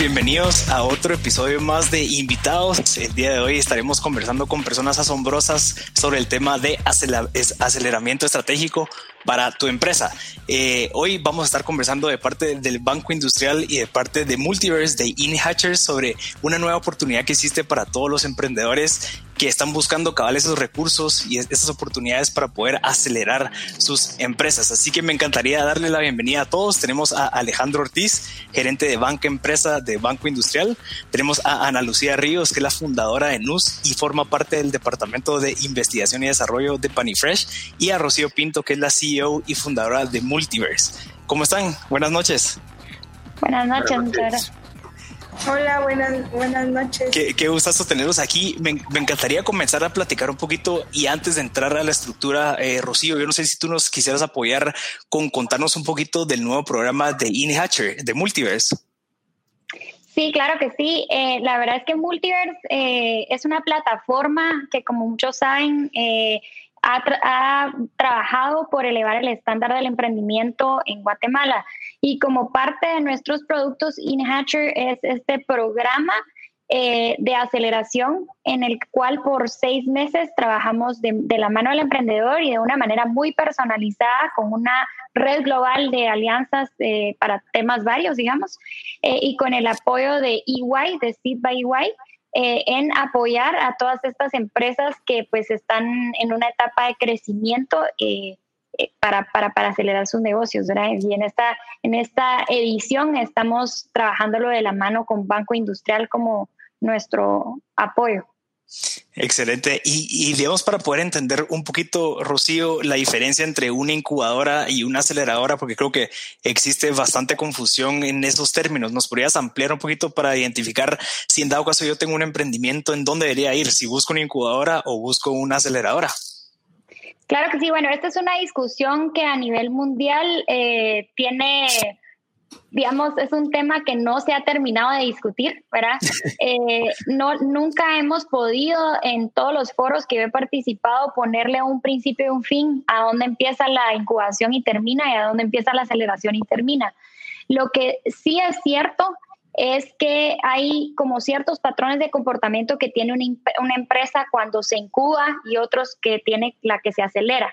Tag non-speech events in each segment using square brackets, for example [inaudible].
Bienvenidos a otro episodio más de invitados. El día de hoy estaremos conversando con personas asombrosas sobre el tema de aceleramiento estratégico para tu empresa. Eh, hoy vamos a estar conversando de parte del Banco Industrial y de parte de Multiverse de InHatcher sobre una nueva oportunidad que existe para todos los emprendedores que están buscando cabal esos recursos y esas oportunidades para poder acelerar sus empresas. Así que me encantaría darle la bienvenida a todos. Tenemos a Alejandro Ortiz, gerente de Banca Empresa de Banco Industrial. Tenemos a Ana Lucía Ríos, que es la fundadora de NUS y forma parte del Departamento de Investigación y Desarrollo de Panifresh. Y a Rocío Pinto, que es la CEO y fundadora de Multiverse. ¿Cómo están? Buenas noches. Buenas noches, Buenas Hola, buenas, buenas noches. Qué, qué gustazo tenerlos aquí. Me, encantaría comenzar a platicar un poquito y antes de entrar a la estructura, eh, Rocío, yo no sé si tú nos quisieras apoyar con contarnos un poquito del nuevo programa de InHatcher, de Multiverse. Sí, claro que sí. Eh, la verdad es que Multiverse eh, es una plataforma que, como muchos saben, ha, ha, trabajado por elevar el estándar del emprendimiento en Guatemala. Y como parte de nuestros productos, InHatcher es este programa eh, de aceleración en el cual por seis meses trabajamos de, la mano del emprendedor y de una manera muy personalizada con una red global de alianzas eh, para temas varios, digamos, eh, y con el apoyo de EY, de Seed by EY, en apoyar a todas estas empresas que pues están en una etapa de crecimiento eh, para, para, para, acelerar sus negocios. Y en esta, en esta edición estamos trabajándolo de la mano con Banco Industrial como nuestro apoyo. Excelente. Y, y, digamos, para poder entender un poquito, Rocío, la diferencia entre una incubadora y una aceleradora, porque creo que existe bastante confusión en esos términos. ¿Nos podrías ampliar un poquito para identificar si en dado caso yo tengo un emprendimiento, en dónde debería ir? Si busco una incubadora o busco una aceleradora. Claro que sí, bueno, esta es una discusión que a nivel mundial eh, tiene, digamos, es un tema que no se ha terminado de discutir, ¿verdad? [laughs] Eh, no, nunca hemos podido en todos los foros que he participado ponerle un principio y un fin a dónde empieza la incubación y termina y a dónde empieza la aceleración y termina. Lo que sí es cierto es que hay como ciertos patrones de comportamiento que tiene una, empresa cuando se incuba y otros que tiene la que se acelera.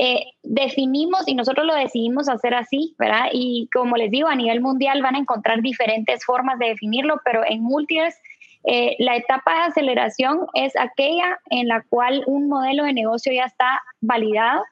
Eh, definimos y nosotros lo decidimos hacer así, ¿verdad? Y como les digo, a nivel mundial van a encontrar diferentes formas de definirlo, pero en Multiers eh, la etapa de aceleración es aquella en la cual un modelo de negocio ya está validado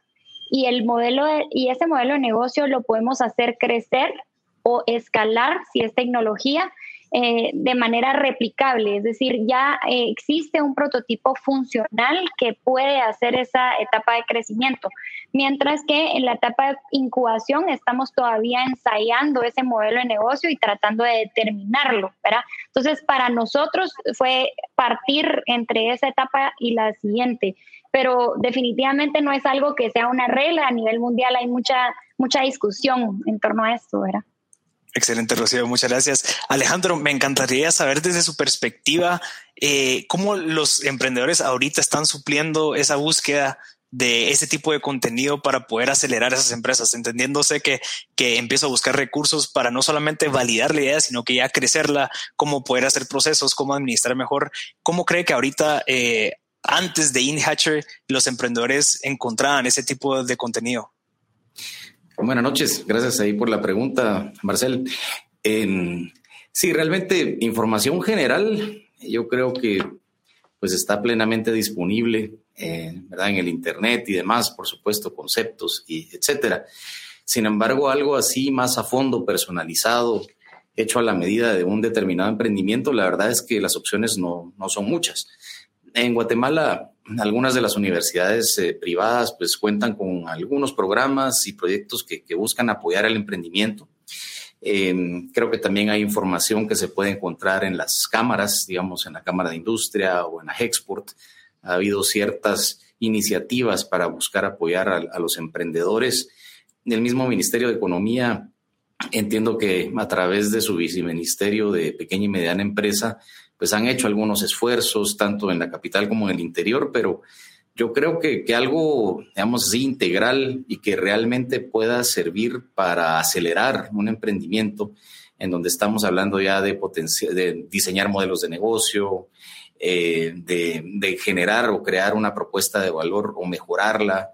y el modelo y ese modelo de negocio lo podemos hacer crecer o escalar, si es tecnología, eh, de manera replicable, es decir, ya eh, existe un prototipo funcional que puede hacer esa etapa de crecimiento, mientras que en la etapa de incubación estamos todavía ensayando ese modelo de negocio y tratando de determinarlo, ¿verdad? Entonces, para nosotros fue partir entre esa etapa y la siguiente, pero definitivamente no es algo que sea una regla a nivel mundial, hay mucha, mucha discusión en torno a esto, ¿verdad? Excelente, Rocío. Muchas gracias. Alejandro, me encantaría saber desde su perspectiva eh, cómo los emprendedores ahorita están supliendo esa búsqueda de ese tipo de contenido para poder acelerar esas empresas, entendiéndose que, que empiezo a buscar recursos para no solamente validar la idea, sino que ya crecerla, cómo poder hacer procesos, cómo administrar mejor. ¿Cómo cree que ahorita, eh, antes de InHatcher, los emprendedores encontraban ese tipo de contenido? Buenas noches, gracias ahí por la pregunta, Marcel. sí, realmente información general, yo creo que pues está plenamente disponible, eh, ¿verdad? En el internet y demás, por supuesto, conceptos y etcétera. Sin embargo, algo así más a fondo, personalizado, hecho a la medida de un determinado emprendimiento, la verdad es que las opciones no, no son muchas. En Guatemala algunas de las universidades eh, privadas pues cuentan con algunos programas y proyectos que, buscan apoyar el emprendimiento. Em, creo que también hay información que se puede encontrar en las cámaras, digamos, en la Cámara de Industria o en la Hexport. Ha habido ciertas iniciativas para buscar apoyar a, a los emprendedores. El mismo Ministerio de Economía, entiendo que a través de su viceministerio de pequeña y mediana empresa, pues han hecho algunos esfuerzos, tanto en la capital como en el interior, pero yo creo que, que algo, digamos integral y que realmente pueda servir para acelerar un emprendimiento en donde estamos hablando ya de, de diseñar modelos de negocio, eh, de, generar o crear una propuesta de valor o mejorarla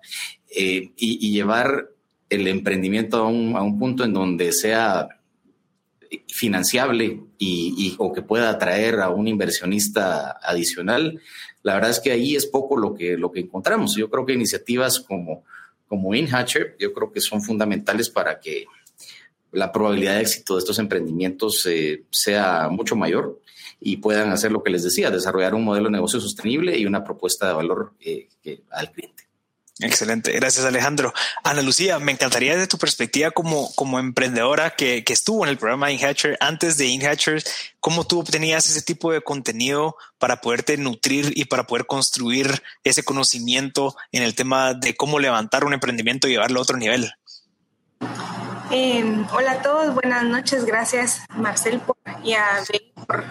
eh, y, llevar el emprendimiento a un, a un, punto en donde sea financiable y, o que pueda atraer a un inversionista adicional, la verdad es que ahí es poco lo que, lo que encontramos. Yo creo que iniciativas como, como InHatcher, yo creo que son fundamentales para que la probabilidad de éxito de estos emprendimientos eh, sea mucho mayor y puedan hacer lo que les decía, desarrollar un modelo de negocio sostenible y una propuesta de valor eh, al cliente. Excelente, gracias Alejandro. Ana Lucía, me encantaría de tu perspectiva como, como emprendedora que, que estuvo en el programa InHatcher, antes de InHatcher, ¿cómo tú obtenías ese tipo de contenido para poderte nutrir y para poder construir ese conocimiento en el tema de cómo levantar un emprendimiento y llevarlo a otro nivel? Em, hola a todos, buenas noches, gracias Marcel por, y a por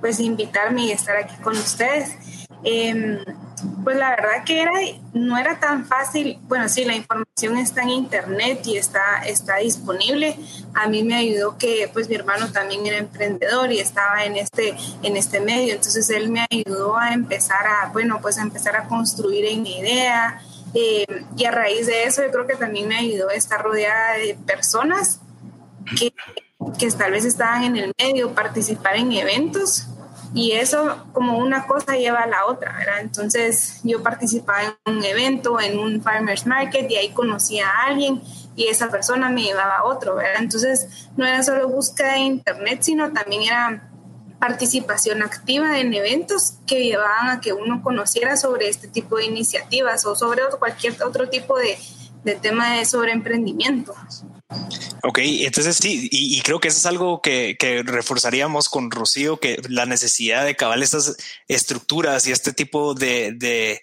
pues invitarme y estar aquí con ustedes. Em, pues la verdad que era, no era tan fácil, bueno, sí, la información está en internet y está, está disponible. A mí me ayudó que pues mi hermano también era emprendedor y estaba en este, en este medio, entonces él me ayudó a empezar a, bueno, pues a empezar a construir en mi idea. Eh, y a raíz de eso yo creo que también me ayudó a estar rodeada de personas que, que tal vez estaban en el medio, participar en eventos y eso como una cosa lleva a la otra, ¿verdad? Entonces yo participaba en un evento, en un farmers market y ahí conocí a alguien y esa persona me llevaba a otro, ¿verdad? Entonces no era solo búsqueda de internet, sino también era participación activa en eventos que llevaban a que uno conociera sobre este tipo de iniciativas o sobre cualquier otro tipo de, de tema de sobre emprendimiento. Ok, entonces sí, y, creo que eso es algo que, reforzaríamos con Rocío, que la necesidad de cabal estas estructuras y este tipo de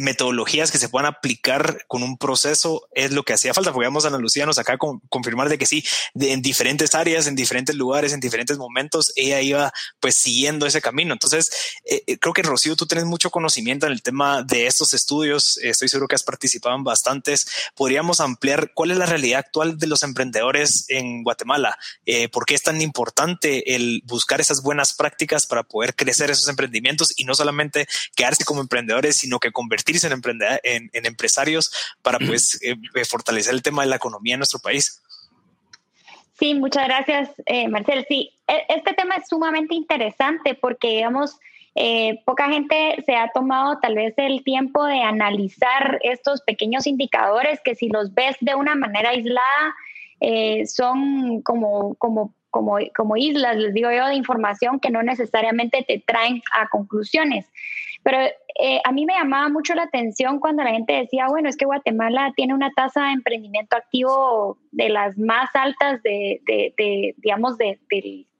metodologías que se puedan aplicar con un proceso es lo que hacía falta, porque vamos a Ana Lucía nos acaba con, confirmar de que sí, en diferentes áreas, en diferentes lugares, en diferentes momentos, ella iba pues siguiendo ese camino. Entonces, eh, eh, creo que Rocío, tú tienes mucho conocimiento en el tema de estos estudios, estoy seguro que has participado en bastantes. Podríamos ampliar cuál es la realidad actual de los emprendedores en Guatemala, eh, por qué es tan importante el buscar esas buenas prácticas para poder crecer esos emprendimientos y no solamente quedarse como emprendedores, sino que convertirse en, en, empresarios para pues eh, eh, fortalecer el tema de la economía en nuestro país. Sí, muchas gracias, eh, Marcel. Sí, e, este tema es sumamente interesante porque, digamos, poca gente se ha tomado tal vez el tiempo de analizar estos pequeños indicadores que si los ves de una manera aislada, son como, como, como, como islas, les digo yo, de información que no necesariamente te traen a conclusiones. Pero eh, a mí me llamaba mucho la atención cuando la gente decía, bueno, es que Guatemala tiene una tasa de emprendimiento activo de las más altas de, de, digamos, de,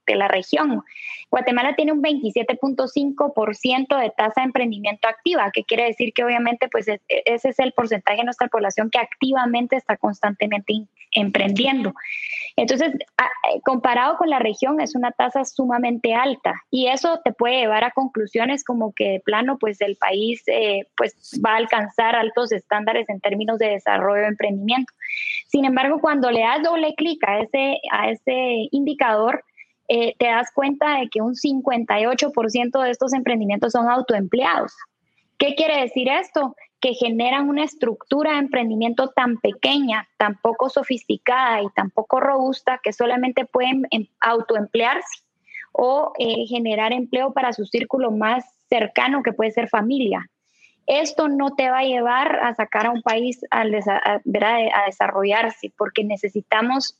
de la región. Guatemala tiene un 27.5% de tasa de emprendimiento activa, que quiere decir que obviamente pues e, ese es el porcentaje de nuestra población que activamente está constantemente emprendiendo. Entonces, comparado con la región es una tasa sumamente alta y eso te puede llevar a conclusiones como que de plano pues el país eh, pues va a alcanzar altos estándares en términos de desarrollo de emprendimiento. Sin embargo, cuando le das doble clic a ese, a ese indicador, eh, te das cuenta de que un 58% de estos emprendimientos son autoempleados. ¿Qué quiere decir esto? Que generan una estructura de emprendimiento tan pequeña, tan poco sofisticada y tan poco robusta que solamente pueden em, autoemplearse o eh, generar empleo para su círculo más cercano, que puede ser familia. Esto no te va a llevar a sacar a un país a, a, desarrollarse, porque necesitamos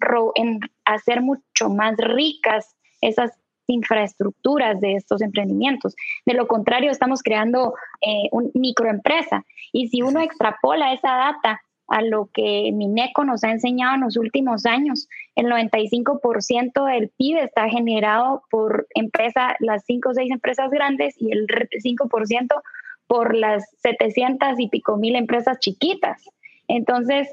hacer mucho más ricas esas infraestructuras de estos emprendimientos. De lo contrario, estamos creando eh, una microempresa. Y si uno extrapola esa data a lo que Mineco nos ha enseñado en los últimos años, el 95% del PIB está generado por empresas, las 5 o 6 empresas grandes y el 5% por las 700 y pico mil empresas chiquitas. Entonces,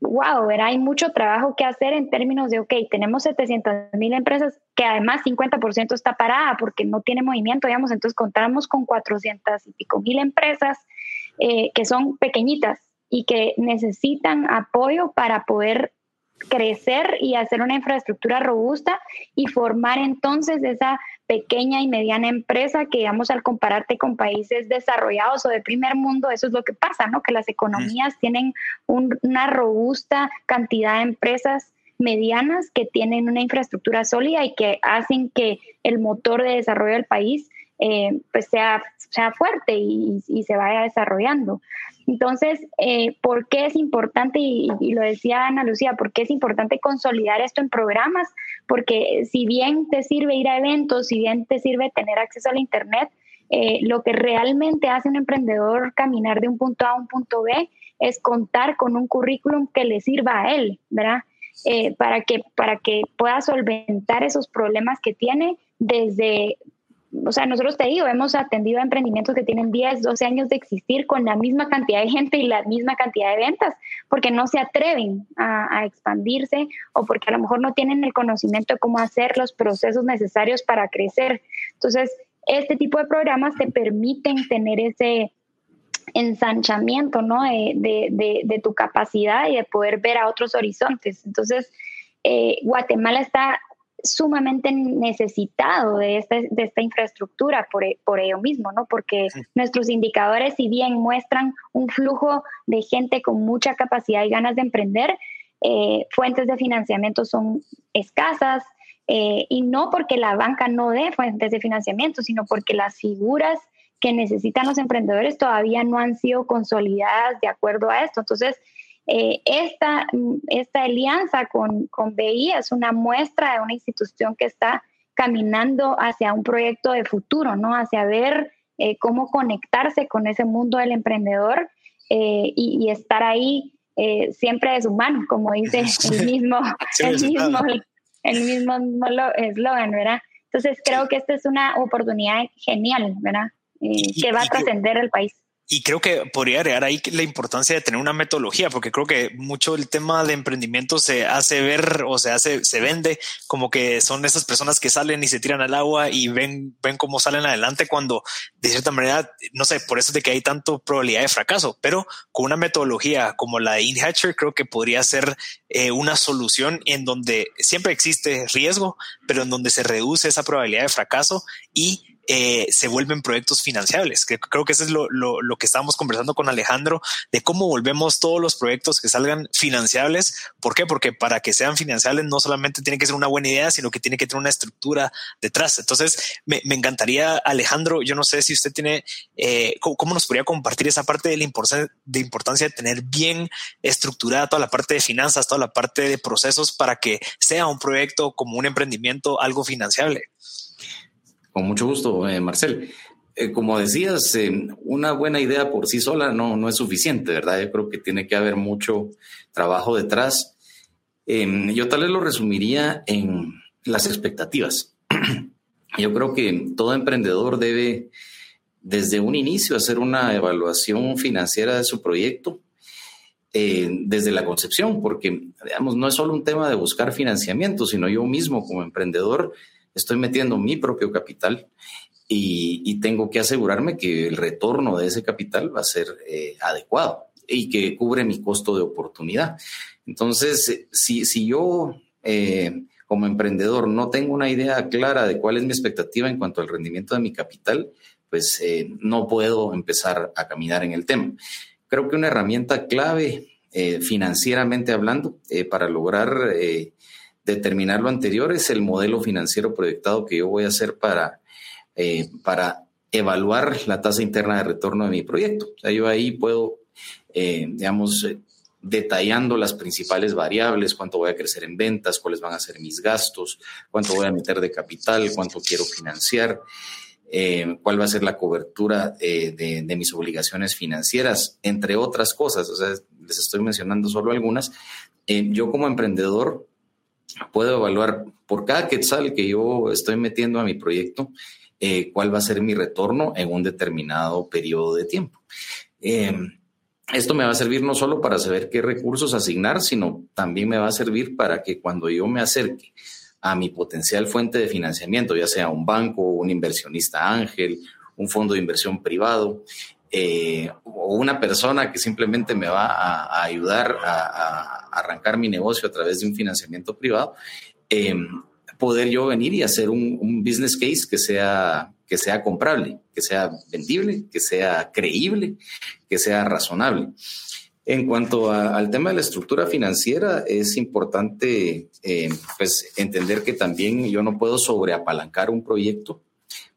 wow, hay mucho trabajo que hacer en términos de, ok, tenemos 700 mil empresas que además 50% está parada porque no tiene movimiento, digamos, entonces contamos con 400 y pico mil empresas eh, que son pequeñitas y que necesitan apoyo para poder crecer y hacer una infraestructura robusta y formar entonces esa pequeña y mediana empresa que, digamos, al compararte con países desarrollados o de primer mundo, eso es lo que pasa, ¿no? Que las economías tienen una robusta cantidad de empresas medianas que tienen una infraestructura sólida y que hacen que el motor de desarrollo del país eh, pues sea, sea fuerte y, se vaya desarrollando. Entonces, eh, ¿por qué es importante, y, lo decía Ana Lucía, por qué es importante consolidar esto en programas? Porque si bien te sirve ir a eventos, si bien te sirve tener acceso al Internet, eh, lo que realmente hace un emprendedor caminar de un punto A a un punto B es contar con un currículum que le sirva a él, ¿verdad? Eh, para, que, para que pueda solventar esos problemas que tiene desde, o sea, nosotros te digo, hemos atendido a emprendimientos que tienen 10, 12 años de existir con la misma cantidad de gente y la misma cantidad de ventas, porque no se atreven a, expandirse o porque a lo mejor no tienen el conocimiento de cómo hacer los procesos necesarios para crecer. Entonces, este tipo de programas te permiten tener ese ensanchamiento, ¿no? De, tu capacidad y de poder ver a otros horizontes. Entonces, eh, Guatemala está sumamente necesitado de esta, de esta infraestructura por, por, ello mismo, ¿no? Porque nuestros indicadores, si bien muestran un flujo de gente con mucha capacidad y ganas de emprender, eh, fuentes de financiamiento son escasas, eh, y no porque la banca no dé fuentes de financiamiento, sino porque las figuras que necesitan los emprendedores todavía no han sido consolidadas de acuerdo a esto. Entonces, eh, esta, esta alianza con, con BI es una muestra de una institución que está caminando hacia un proyecto de futuro, ¿no? Hacia ver eh, cómo conectarse con ese mundo del emprendedor eh, y, estar ahí siempre de su mano, como dice [laughs] el mismo, el mismo, el mismo eslogan, ¿verdad? Entonces creo que esta es una oportunidad genial, ¿verdad? que va a trascender el país. Y creo que podría agregar ahí la importancia de tener una metodología, porque creo que mucho el tema de emprendimiento se hace ver o se hace, se vende como que son esas personas que salen y se tiran al agua y ven, ven cómo salen adelante cuando de cierta manera, no sé, por eso es de que hay tanto probabilidad de fracaso, pero con una metodología como la de InHatcher creo que podría ser eh, una solución en donde siempre existe riesgo, pero en donde se reduce esa probabilidad de fracaso y eh, se vuelven proyectos financiables. Creo que eso es lo, lo, que estábamos conversando con Alejandro, de cómo volvemos todos los proyectos que salgan financiables. ¿Por qué? Porque para que sean financiables no solamente tiene que ser una buena idea, sino que tiene que tener una estructura detrás. Entonces, me, me encantaría, Alejandro, yo no sé si usted tiene, eh, ¿cómo, nos podría compartir esa parte de la importancia de, importancia de tener bien estructurada toda la parte de finanzas, toda la parte de procesos para que sea un proyecto como un emprendimiento algo financiable? Con mucho gusto, eh, Marcel. Eh, como decías, eh, una buena idea por sí sola no, no es suficiente, ¿verdad? Yo creo que tiene que haber mucho trabajo detrás. Em, yo tal vez lo resumiría en las expectativas. [clears throat] yo creo que todo emprendedor debe, desde un inicio, hacer una evaluación financiera de su proyecto. desde la concepción, porque digamos, no es solo un tema de buscar financiamiento, sino yo mismo como emprendedor estoy metiendo mi propio capital y, tengo que asegurarme que el retorno de ese capital va a ser eh, adecuado y que cubre mi costo de oportunidad. Entonces, si, si yo eh, como emprendedor no tengo una idea clara de cuál es mi expectativa en cuanto al rendimiento de mi capital, pues eh, no puedo empezar a caminar en el tema. Creo que una herramienta clave financieramente hablando para lograr determinar lo anterior es el modelo financiero proyectado que yo voy a hacer para, eh, para evaluar la tasa interna de retorno de mi proyecto. O sea, yo ahí puedo, eh, digamos, eh, detallando las principales variables, cuánto voy a crecer en ventas, cuáles van a ser mis gastos, cuánto voy a meter de capital, cuánto quiero financiar, cuál va a ser la cobertura de, de, mis obligaciones financieras, entre otras cosas. O sea, les estoy mencionando solo algunas. yo como emprendedor puedo evaluar por cada quetzal que yo estoy metiendo a mi proyecto, eh, cuál va a ser mi retorno en un determinado periodo de tiempo. Em, esto me va a servir no solo para saber qué recursos asignar, sino también me va a servir para que cuando yo me acerque a mi potencial fuente de financiamiento, ya sea un banco, un inversionista ángel, un fondo de inversión privado, eh, o una persona que simplemente me va a, ayudar a, arrancar mi negocio a través de un financiamiento privado, em, poder yo venir y hacer un, business case que sea, que sea comprable, que sea vendible, que sea creíble, que sea razonable. En cuanto al tema de la estructura financiera, es importante eh, pues, entender que también yo no puedo sobreapalancar un proyecto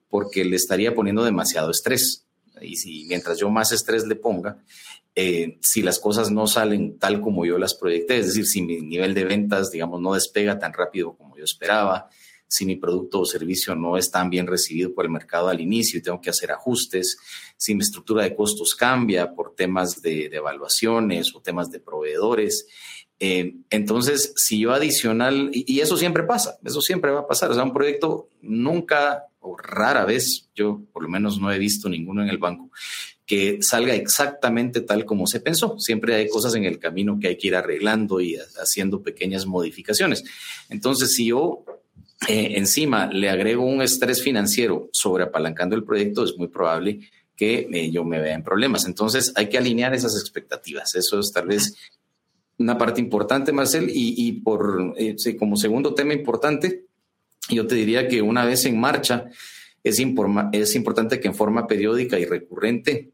porque le estaría poniendo demasiado estrés. Y si mientras yo más estrés le ponga, eh, si las cosas no salen tal como yo las proyecté, es decir, si mi nivel de ventas, digamos, no despega tan rápido como yo esperaba, si mi producto o servicio no es tan bien recibido por el mercado al inicio y tengo que hacer ajustes, si mi estructura de costos cambia por temas de, evaluaciones o temas de proveedores. Eh, entonces, si yo adicional, y, y, eso siempre pasa, eso siempre va a pasar, o sea, un proyecto nunca o rara vez, yo por lo menos no he visto ninguno en el banco, que salga exactamente tal como se pensó. Siempre hay cosas en el camino que hay que ir arreglando y haciendo pequeñas modificaciones. Entonces, si yo eh, encima le agrego un estrés financiero sobre apalancando el proyecto, es muy probable que eh, yo me vea en problemas. Entonces, hay que alinear esas expectativas. Eso es tal vez una parte importante, Marcel. Y, por eh, como segundo tema importante, yo te diría que una vez en marcha, es, es importante que en forma periódica y recurrente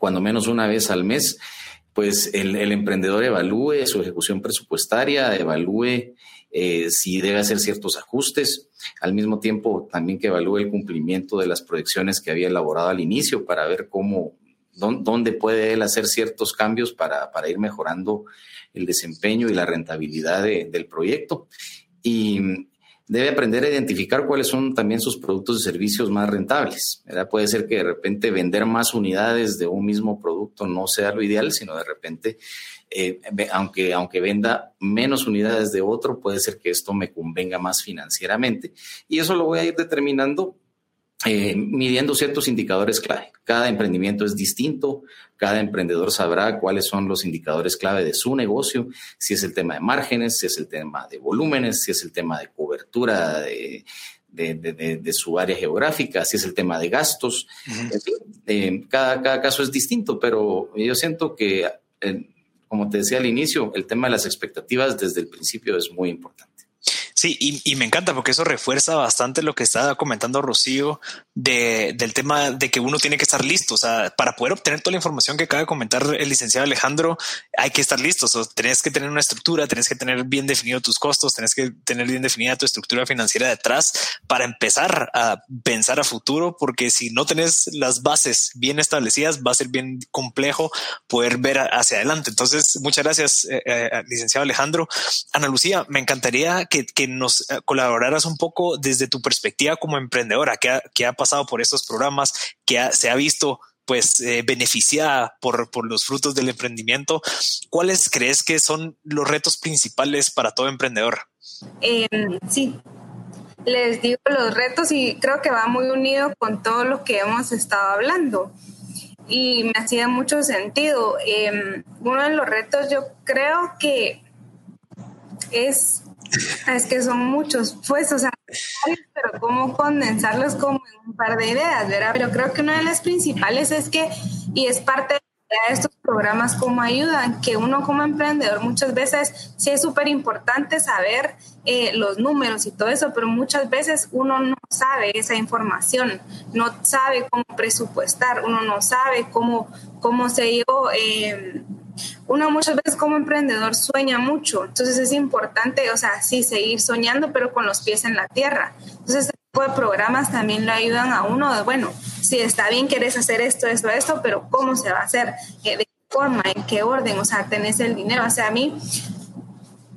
cuando menos una vez al mes, pues el, emprendedor evalúe su ejecución presupuestaria, evalúe eh, si debe hacer ciertos ajustes, al mismo tiempo también que evalúe el cumplimiento de las proyecciones que había elaborado al inicio para ver cómo, dónde puede él hacer ciertos cambios para, ir mejorando el desempeño y la rentabilidad del proyecto. Y debe aprender a identificar cuáles son también sus productos y servicios más rentables. Puede ser que de repente vender más unidades de un mismo producto no sea lo ideal, sino de repente, eh, aunque, aunque venda menos unidades de otro, puede ser que esto me convenga más financieramente. Y eso lo voy a ir determinando eh, midiendo ciertos indicadores clave. Cada emprendimiento es distinto, cada emprendedor sabrá cuáles son los indicadores clave de su negocio, si es el tema de márgenes, si es el tema de volúmenes, si es el tema de cobertura de, su área geográfica, si es el tema de gastos. Eh, cada, cada, caso es distinto, pero yo siento que, eh, como te decía al inicio, el tema de las expectativas desde el principio es muy importante. Sí, y, me encanta porque eso refuerza bastante lo que estaba comentando Rocío de, del tema de que uno tiene que estar listo. O sea, para poder obtener toda la información que acaba de comentar el licenciado Alejandro, hay que estar listos. O tenés que tener una estructura, tenés que tener bien definido tus costos, tenés que tener bien definida tu estructura financiera detrás para empezar a pensar a futuro, porque si no tenés las bases bien establecidas, va a ser bien complejo poder ver hacia adelante. Entonces, muchas gracias, eh, eh, licenciado Alejandro. Ana Lucía, me encantaría que nos eh, colaboraras un poco desde tu perspectiva como emprendedora, que ha, que ha pasado por estos programas, que se ha visto pues eh, beneficiada por, por, los frutos del emprendimiento. ¿Cuáles crees que son los retos principales para todo emprendedor? Em, sí, les digo los retos y creo que va muy unido con todo lo que hemos estado hablando. Y me hacía mucho sentido. Em, uno de los retos yo creo que es es que son muchos, pues, o sea, pero cómo condensarlos como en un par de ideas, ¿verdad? Pero creo que una de las principales es que, y es parte de estos programas como ayudan, que uno como emprendedor muchas veces sí es súper importante saber eh, los números y todo eso, pero muchas veces uno no sabe esa información, no sabe cómo presupuestar, uno no sabe cómo, cómo se yo... Eh, uno muchas veces como emprendedor sueña mucho, entonces es importante, o sea, sí, seguir soñando, pero con los pies en la tierra. Entonces, este tipo de programas también le ayudan a uno de, bueno, si está bien, quieres hacer esto, esto, esto, pero ¿cómo se va a hacer? ¿De qué forma? ¿En qué orden? O sea, tenés el dinero. O sea, a mí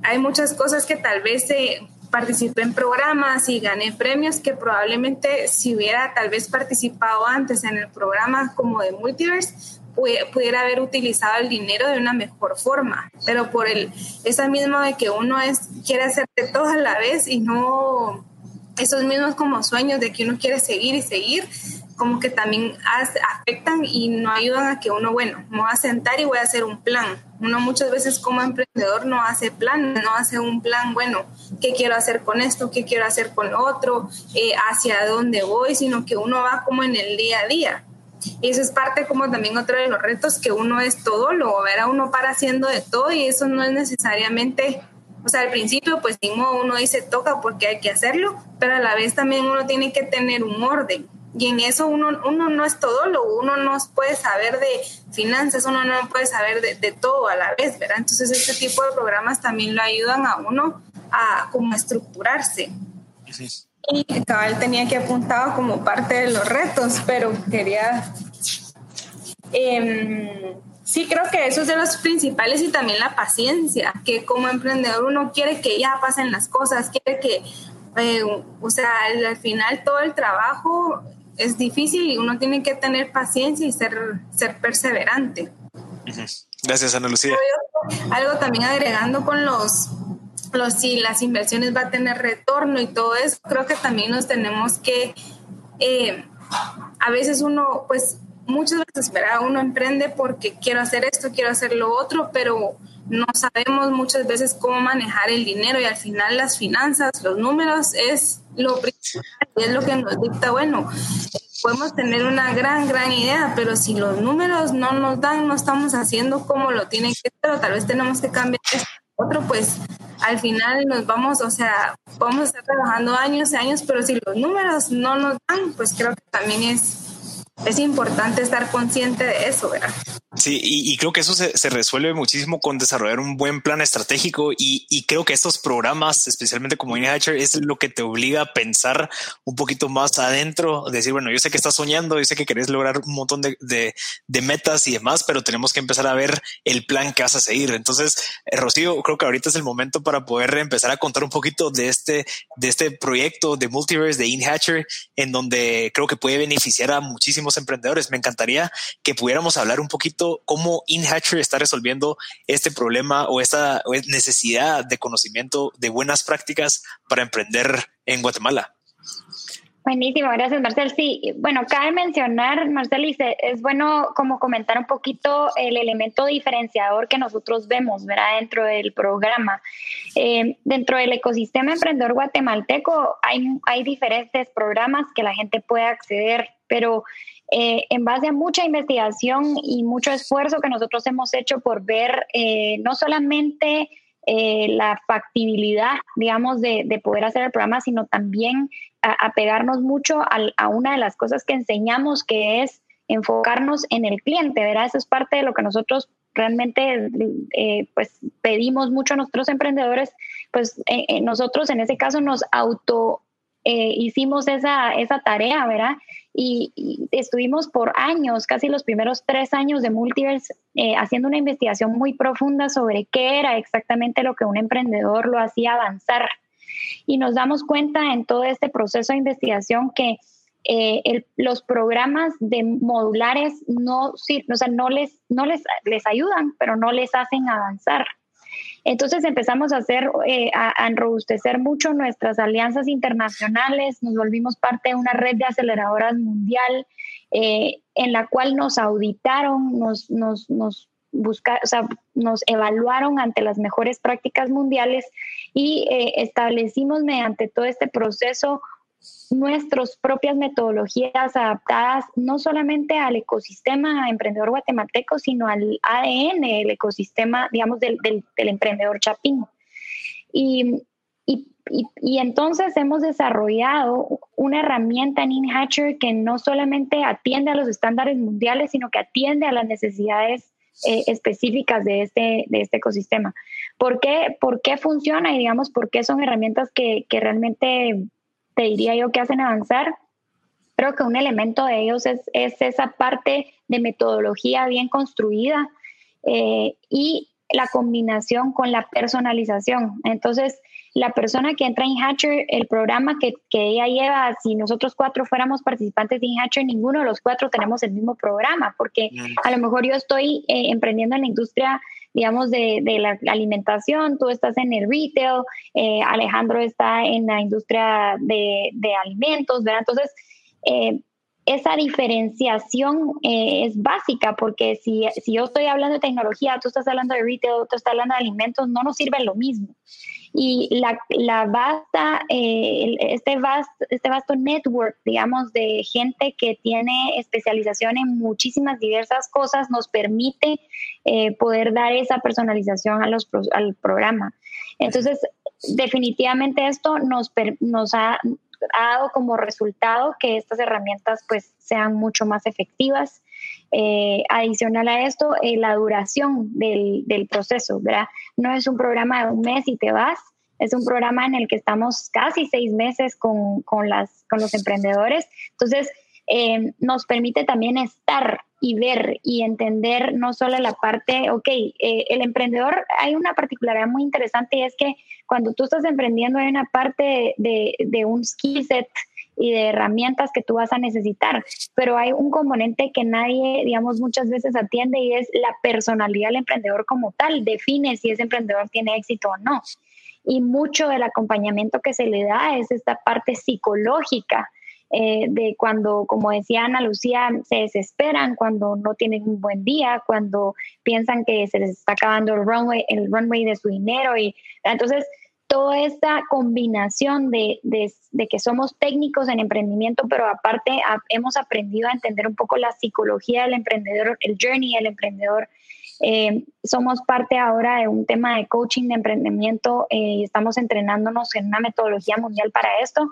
hay muchas cosas que tal vez eh, participé en programas y gané premios que probablemente si hubiera tal vez participado antes en el programa como de Multiverse, pudiera haber utilizado el dinero de una mejor forma, pero por el esa misma de que uno es quiere hacer de todo a la vez y no esos mismos como sueños de que uno quiere seguir y seguir, como que también afectan y no ayudan a que uno, bueno, me voy a sentar y voy a hacer un plan. Uno muchas veces como emprendedor no hace plan, no hace un plan, bueno, ¿qué quiero hacer con esto? ¿Qué quiero hacer con otro? Eh, ¿Hacia dónde voy? Sino que uno va como en el día a día. Y eso es parte como también otro de los retos, que uno es todo, lo verá uno para haciendo de todo y eso no es necesariamente, o sea, al principio pues uno dice toca porque hay que hacerlo, pero a la vez también uno tiene que tener un orden. Y en eso uno, uno no es todo, lo uno no puede saber de finanzas, uno no puede saber de, de todo a la vez, ¿verdad? Entonces este tipo de programas también lo ayudan a uno a como estructurarse. Y cabal tenía que apuntado como parte de los retos, pero quería... Eh, sí, creo que eso es de los principales y también la paciencia, que como emprendedor uno quiere que ya pasen las cosas, quiere que, eh, o sea, al, final todo el trabajo es difícil y uno tiene que tener paciencia y ser, ser perseverante. Gracias, Ana Lucía. Algo también agregando con los los, si las inversiones va a tener retorno y todo eso, creo que también nos tenemos que, eh, a veces uno, pues muchas veces. Uno emprende porque quiero hacer esto, quiero hacer lo otro, pero no sabemos muchas veces cómo manejar el dinero y al final las finanzas, los números es lo principal es lo que nos dicta, bueno, podemos tener una gran, gran idea, pero si los números no nos dan, no estamos haciendo como lo tienen que ser, o tal vez tenemos que cambiar esto otro, pues al final nos vamos, o sea, vamos a estar trabajando años y años, pero si los números no nos dan, pues creo que también es, es importante estar consciente de eso, ¿verdad? Sí, y, creo que eso se, resuelve muchísimo con desarrollar un buen plan estratégico y, creo que estos programas, especialmente como InHatcher, es lo que te obliga a pensar un poquito más adentro, decir, bueno, yo sé que estás soñando, yo sé que querés lograr un montón de, metas y demás, pero tenemos que empezar a ver el plan que vas a seguir. Entonces, eh, Rocío, creo que ahorita es el momento para poder empezar a contar un poquito de este, este proyecto de Multiverse, de InHatcher, en donde creo que puede beneficiar a muchísimos emprendedores. Me encantaría que pudiéramos hablar un poquito cómo InHatcher está resolviendo este problema o esta necesidad de conocimiento de buenas prácticas para emprender en Guatemala. Buenísimo, gracias Marcel. Sí, bueno, cabe mencionar, Marcel, es bueno como comentar un poquito el elemento diferenciador que nosotros vemos ¿verdad? dentro del programa. Eh, dentro del ecosistema emprendedor guatemalteco hay, hay diferentes programas que la gente puede acceder, pero eh, en base a mucha investigación y mucho esfuerzo que nosotros hemos hecho por ver eh, no solamente eh, la factibilidad, digamos, de, poder hacer el programa, sino también apegarnos mucho a, una de las cosas que enseñamos, que es enfocarnos en el cliente, ¿verdad? Eso es parte de lo que nosotros realmente pues pedimos mucho a nuestros emprendedores, pues nosotros en ese caso nos auto hicimos esa, esa tarea, ¿verdad? y, estuvimos por años, casi los primeros tres años de Multiverse, eh, haciendo una investigación muy profunda sobre qué era exactamente lo que un emprendedor lo hacía avanzar. Y nos damos cuenta en todo este proceso de investigación que eh, los programas de modulares no, o sea, no, les, no les, les ayudan, pero no les hacen avanzar. Entonces empezamos a hacer, eh, a, enrobustecer mucho nuestras alianzas internacionales, nos volvimos parte de una red de aceleradoras mundial eh, en la cual nos auditaron, nos, nos, nos buscar, o sea, nos evaluaron ante las mejores prácticas mundiales y eh, establecimos mediante todo este proceso nuestras propias metodologías adaptadas no solamente al ecosistema emprendedor guatemalteco, sino al ADN, el ecosistema, digamos, del, del, emprendedor chapín. Y, y, y, entonces hemos desarrollado una herramienta en InHatcher que no solamente atiende a los estándares mundiales, sino que atiende a las necesidades eh, específicas de este, de este ecosistema. ¿Por qué, ¿Por qué funciona y digamos por qué son herramientas que, que realmente te diría yo que hacen avanzar. Creo que un elemento de ellos es, esa parte de metodología bien construida eh, y la combinación con la personalización. Entonces, la persona que entra en Hatcher, el programa que, ella lleva, si nosotros cuatro fuéramos participantes de Hatcher, ninguno de los cuatro tenemos el mismo programa, porque a lo mejor yo estoy eh, emprendiendo en la industria digamos, de, la alimentación, tú estás en el retail, eh, Alejandro está en la industria de, alimentos, ¿verdad? Entonces, eh, esa diferenciación eh, es básica porque si, si, yo estoy hablando de tecnología, tú estás hablando de retail, tú estás hablando de alimentos, no nos sirve lo mismo. Y la, la vasta, eh, este, vasto, este vasto network, digamos, de gente que tiene especialización en muchísimas diversas cosas nos permite eh, poder dar esa personalización a los, al programa. Entonces, definitivamente esto nos, nos ha ha dado como resultado que estas herramientas pues sean mucho más efectivas. Eh, adicional a esto, eh, la duración del, del, proceso, ¿verdad? No es un programa de un mes y te vas, es un programa en el que estamos casi seis meses con, con las, con los emprendedores. Entonces, eh, nos permite también estar y ver y entender no solo la parte, ok, eh, el emprendedor, hay una particularidad muy interesante y es que cuando tú estás emprendiendo hay una parte de, de un skill set y de herramientas que tú vas a necesitar, pero hay un componente que nadie, digamos, muchas veces atiende y es la personalidad del emprendedor como tal, define si ese emprendedor tiene éxito o no. Y mucho del acompañamiento que se le da es esta parte psicológica eh, de cuando, como decía Ana Lucía, se desesperan, cuando no tienen un buen día, cuando piensan que se les está acabando el runway, el runway de su dinero. Y entonces, toda esta combinación de, de, que somos técnicos en emprendimiento, pero aparte hemos aprendido a entender un poco la psicología del emprendedor, el journey del emprendedor. Eh, somos parte ahora de un tema de coaching de emprendimiento eh, y estamos entrenándonos en una metodología mundial para esto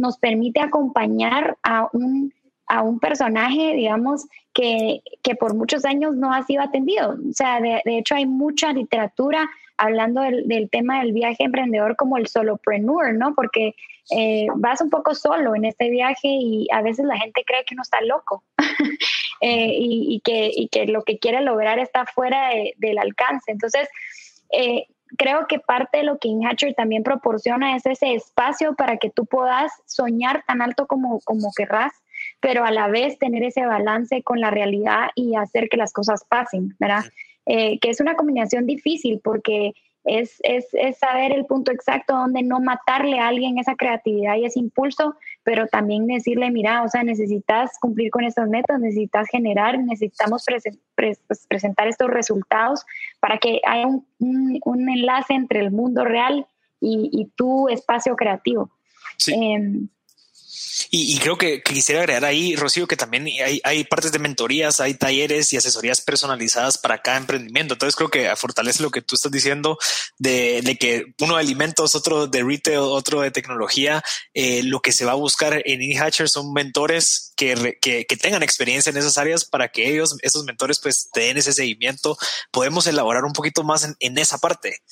nos permite acompañar a un, a un personaje, digamos, que, que, por muchos años no ha sido atendido. O sea, de, hecho hay mucha literatura hablando del, del, tema del viaje emprendedor como el solopreneur, ¿no? Porque eh, vas un poco solo en este viaje y a veces la gente cree que uno está loco [laughs] eh, y, y, que, y que lo que quiere lograr está fuera del alcance. Entonces, eh, creo que parte de lo que InHatcher también proporciona es ese espacio para que tú puedas soñar tan alto como, como querrás, pero a la vez tener ese balance con la realidad y hacer que las cosas pasen, ¿verdad? Eh, que es una combinación difícil porque es, es, es, saber el punto exacto donde no matarle a alguien esa creatividad y ese impulso, pero también decirle, mira, o sea, necesitas cumplir con estas metas, necesitas generar, necesitamos pues, presentar estos resultados para que haya un, un, enlace entre el mundo real y, y tu espacio creativo. Sí. Em, y, creo que, quisiera agregar ahí, Rocío, que también hay, partes de mentorías, hay talleres y asesorías personalizadas para cada emprendimiento. Entonces creo que fortalece lo que tú estás diciendo de, que uno de alimentos, otro de retail, otro de tecnología. Eh, lo que se va a buscar en eHatcher son mentores que, tengan experiencia en esas áreas para que ellos, esos mentores, pues te den ese seguimiento. Podemos elaborar un poquito más en esa parte.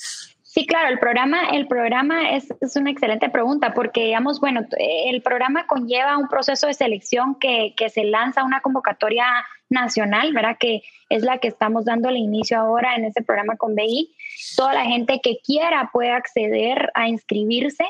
Sí, claro, el programa, el programa es, es, una excelente pregunta porque, digamos, bueno, el programa conlleva un proceso de selección que, que se lanza una convocatoria nacional, ¿verdad? Que es la que estamos dando el inicio ahora en este programa con BI. Toda la gente que quiera puede acceder a inscribirse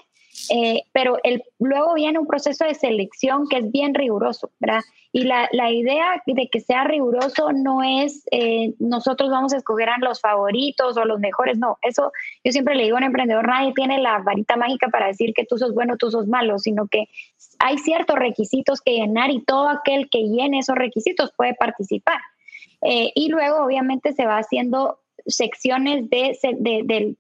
eh, pero el, luego viene un proceso de selección que es bien riguroso, ¿verdad? Y la, idea de que sea riguroso no es eh, nosotros vamos a escoger a los favoritos o los mejores, no, eso yo siempre le digo a un emprendedor, nadie tiene la varita mágica para decir que tú sos bueno, tú sos malo, sino que hay ciertos requisitos que llenar y todo aquel que llene esos requisitos puede participar. Eh, y luego obviamente se va haciendo secciones de,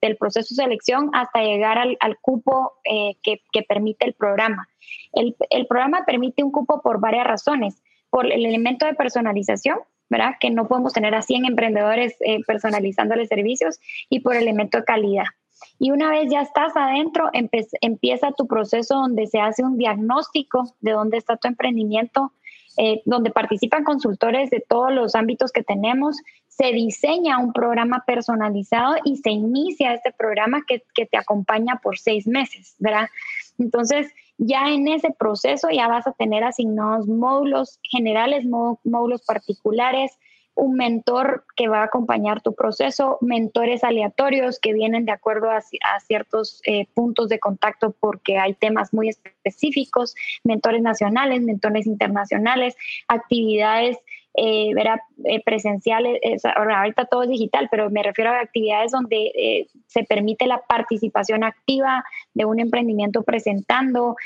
del, proceso de selección hasta llegar al, cupo eh, que, permite el programa. El, programa permite un cupo por varias razones. Por el elemento de personalización, ¿verdad? Que no podemos tener a 100 emprendedores eh, personalizándole servicios y por el elemento de calidad. Y una vez ya estás adentro, empieza tu proceso donde se hace un diagnóstico de dónde está tu emprendimiento, eh, donde participan consultores de todos los ámbitos que tenemos, se diseña un programa personalizado y se inicia este programa que, que te acompaña por seis meses, ¿verdad? Entonces, ya en ese proceso ya vas a tener asignados módulos generales, módulos particulares, un mentor que va a acompañar tu proceso, mentores aleatorios que vienen de acuerdo a, ciertos eh, puntos de contacto porque hay temas muy específicos, mentores nacionales, mentores internacionales, actividades eh, eh presenciales, ahorita todo es digital, pero me refiero a actividades donde eh, se permite la participación activa de un emprendimiento presentando,